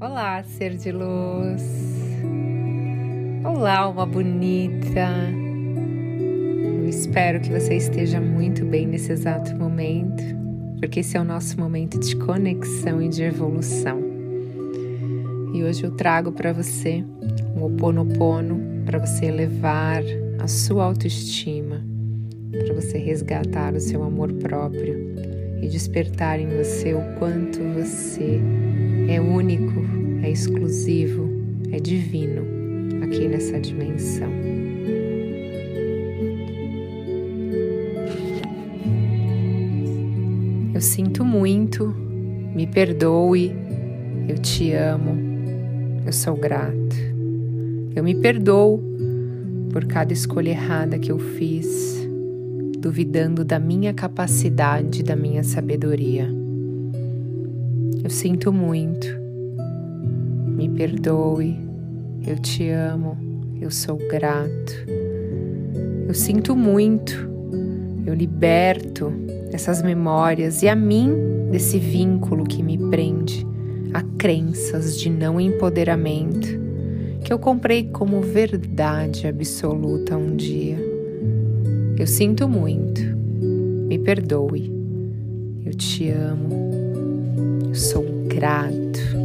Olá, ser de luz. Olá, alma bonita. Eu espero que você esteja muito bem nesse exato momento, porque esse é o nosso momento de conexão e de evolução. E hoje eu trago para você um oponopono para você elevar a sua autoestima, para você resgatar o seu amor próprio e despertar em você o quanto você é único, é exclusivo, é divino aqui nessa dimensão. Eu sinto muito, me perdoe, eu te amo, eu sou grato. Eu me perdoo por cada escolha errada que eu fiz, duvidando da minha capacidade, da minha sabedoria. Eu sinto muito. Me perdoe. Eu te amo. Eu sou grato. Eu sinto muito. Eu liberto essas memórias e a mim desse vínculo que me prende a crenças de não empoderamento que eu comprei como verdade absoluta um dia. Eu sinto muito. Me perdoe. Eu te amo. Sou grato.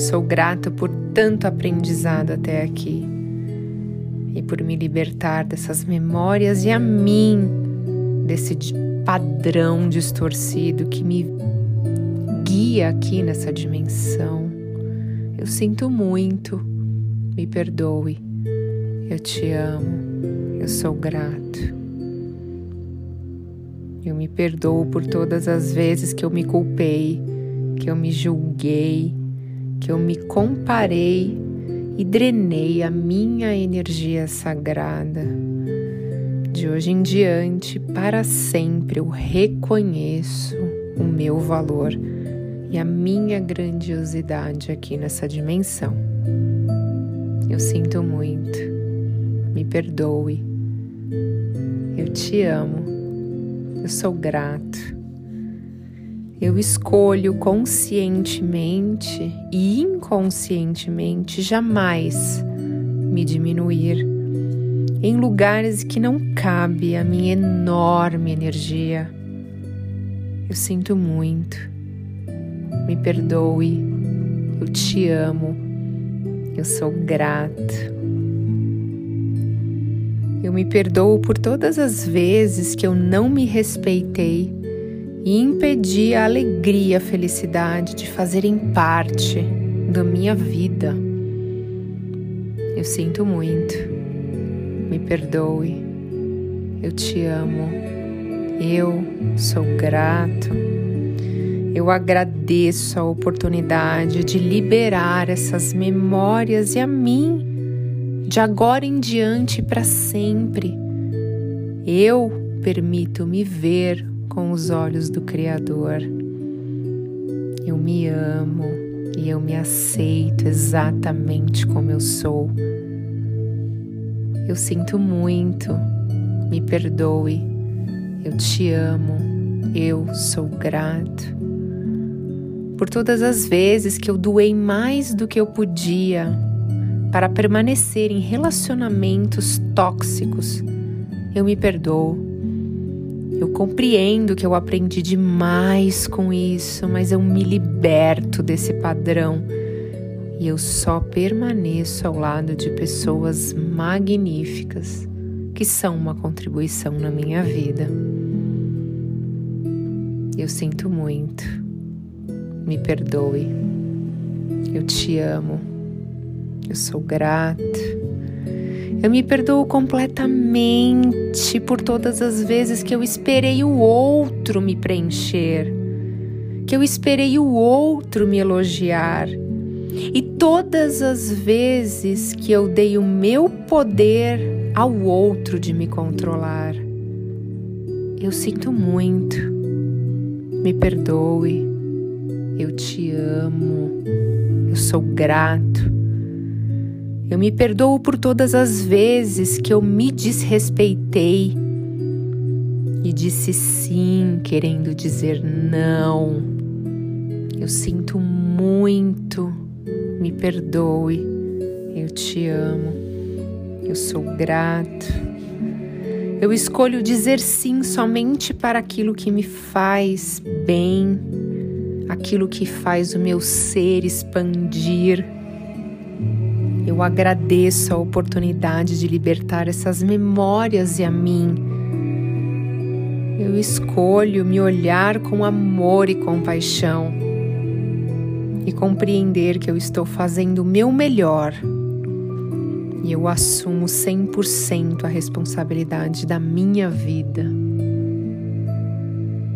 Sou grato por tanto aprendizado até aqui e por me libertar dessas memórias e a mim desse padrão distorcido que me guia aqui nessa dimensão. Eu sinto muito, me perdoe, eu te amo, eu sou grato. Eu me perdoo por todas as vezes que eu me culpei, que eu me julguei, que eu me comparei e drenei a minha energia sagrada. De hoje em diante, para sempre, eu reconheço o meu valor e a minha grandiosidade aqui nessa dimensão. Eu sinto muito, me perdoe, eu te amo eu sou grato. Eu escolho conscientemente e inconscientemente jamais me diminuir em lugares que não cabe a minha enorme energia. Eu sinto muito. Me perdoe. Eu te amo. Eu sou grato. Eu me perdoo por todas as vezes que eu não me respeitei e impedi a alegria, a felicidade de fazerem parte da minha vida. Eu sinto muito. Me perdoe. Eu te amo. Eu sou grato. Eu agradeço a oportunidade de liberar essas memórias e a mim de agora em diante para sempre. Eu permito me ver com os olhos do Criador. Eu me amo e eu me aceito exatamente como eu sou. Eu sinto muito, me perdoe, eu te amo, eu sou grato. Por todas as vezes que eu doei mais do que eu podia para permanecer em relacionamentos tóxicos. Eu me perdoo. Eu compreendo que eu aprendi demais com isso, mas eu me liberto desse padrão e eu só permaneço ao lado de pessoas magníficas que são uma contribuição na minha vida. Eu sinto muito. Me perdoe. Eu te amo. Eu sou grato. Eu me perdoo completamente por todas as vezes que eu esperei o outro me preencher, que eu esperei o outro me elogiar, e todas as vezes que eu dei o meu poder ao outro de me controlar. Eu sinto muito. Me perdoe. Eu te amo. Eu sou grato. Eu me perdoo por todas as vezes que eu me desrespeitei e disse sim, querendo dizer não. Eu sinto muito me perdoe, eu te amo, eu sou grato. Eu escolho dizer sim somente para aquilo que me faz bem, aquilo que faz o meu ser expandir. Eu agradeço a oportunidade de libertar essas memórias e a mim. Eu escolho me olhar com amor e compaixão e compreender que eu estou fazendo o meu melhor e eu assumo 100% a responsabilidade da minha vida.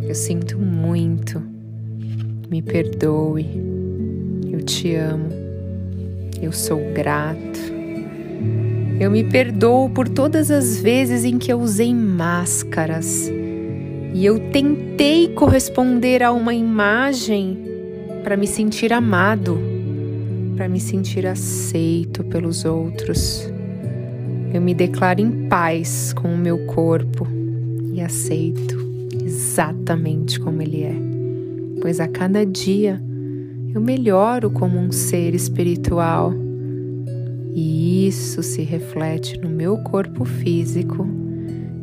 Eu sinto muito, me perdoe, eu te amo, eu sou grato. Eu me perdoo por todas as vezes em que eu usei máscaras e eu tentei corresponder a uma imagem para me sentir amado para me sentir aceito pelos outros. Eu me declaro em paz com o meu corpo e aceito exatamente como ele é, pois a cada dia eu melhoro como um ser espiritual e isso se reflete no meu corpo físico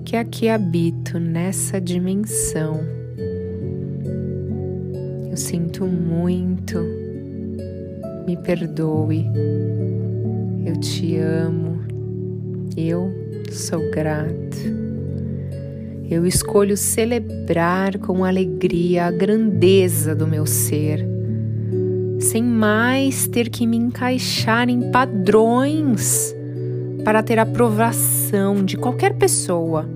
que aqui habito nessa dimensão. Eu sinto muito me perdoe. Eu te amo. Eu sou grato. Eu escolho celebrar com alegria a grandeza do meu ser, sem mais ter que me encaixar em padrões para ter aprovação de qualquer pessoa.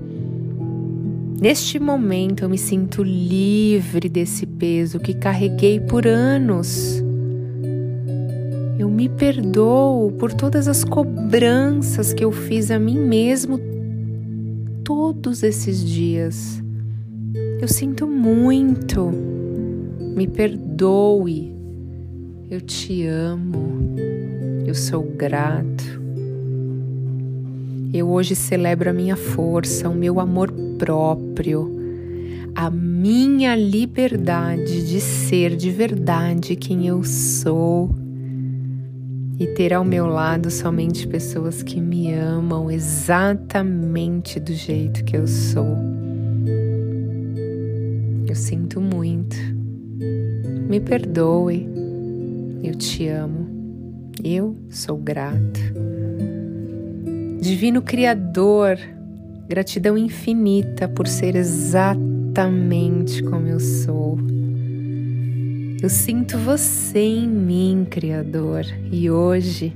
Neste momento eu me sinto livre desse peso que carreguei por anos. Eu me perdoo por todas as cobranças que eu fiz a mim mesmo todos esses dias. Eu sinto muito. Me perdoe. Eu te amo. Eu sou grato. Eu hoje celebro a minha força, o meu amor próprio, a minha liberdade de ser de verdade quem eu sou e ter ao meu lado somente pessoas que me amam exatamente do jeito que eu sou. Eu sinto muito. Me perdoe. Eu te amo. Eu sou grato. Divino Criador, gratidão infinita por ser exatamente como eu sou. Eu sinto você em mim, Criador, e hoje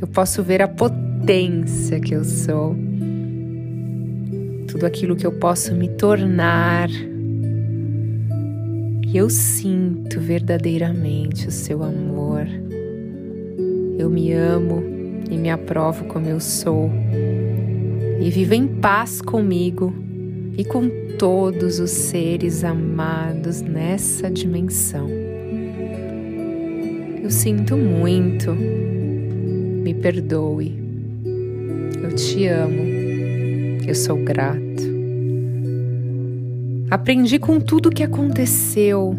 eu posso ver a potência que eu sou, tudo aquilo que eu posso me tornar. Eu sinto verdadeiramente o seu amor. Eu me amo e me aprovo como eu sou, e vivo em paz comigo e com todos os seres amados nessa dimensão. Eu sinto muito, me perdoe, eu te amo, eu sou grato. Aprendi com tudo que aconteceu,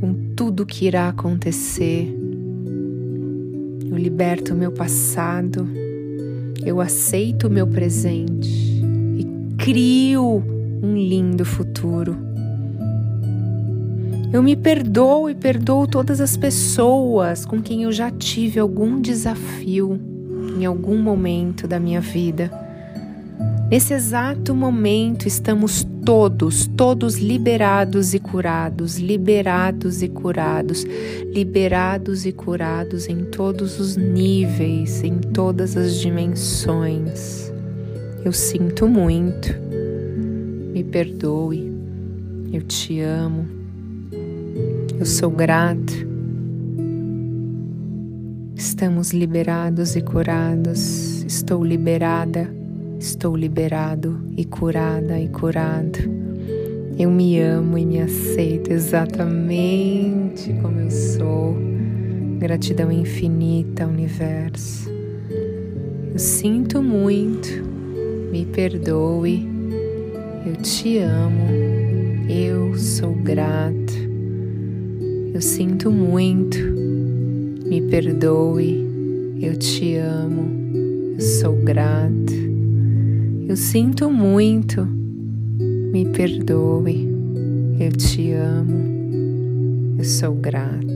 com tudo que irá acontecer. Eu liberto o meu passado, eu aceito o meu presente crio um lindo futuro. Eu me perdoo e perdoo todas as pessoas com quem eu já tive algum desafio em algum momento da minha vida. Nesse exato momento estamos todos, todos liberados e curados, liberados e curados, liberados e curados em todos os níveis, em todas as dimensões. Eu sinto muito. Me perdoe. Eu te amo. Eu sou grato. Estamos liberados e curados. Estou liberada. Estou liberado e curada e curado. Eu me amo e me aceito exatamente como eu sou. Gratidão infinita, universo. Eu sinto muito me perdoe, eu te amo, eu sou grato, Eu sinto muito, me perdoe, eu te amo, eu sou grato. Eu sinto muito, me perdoe, eu te amo, eu sou grato.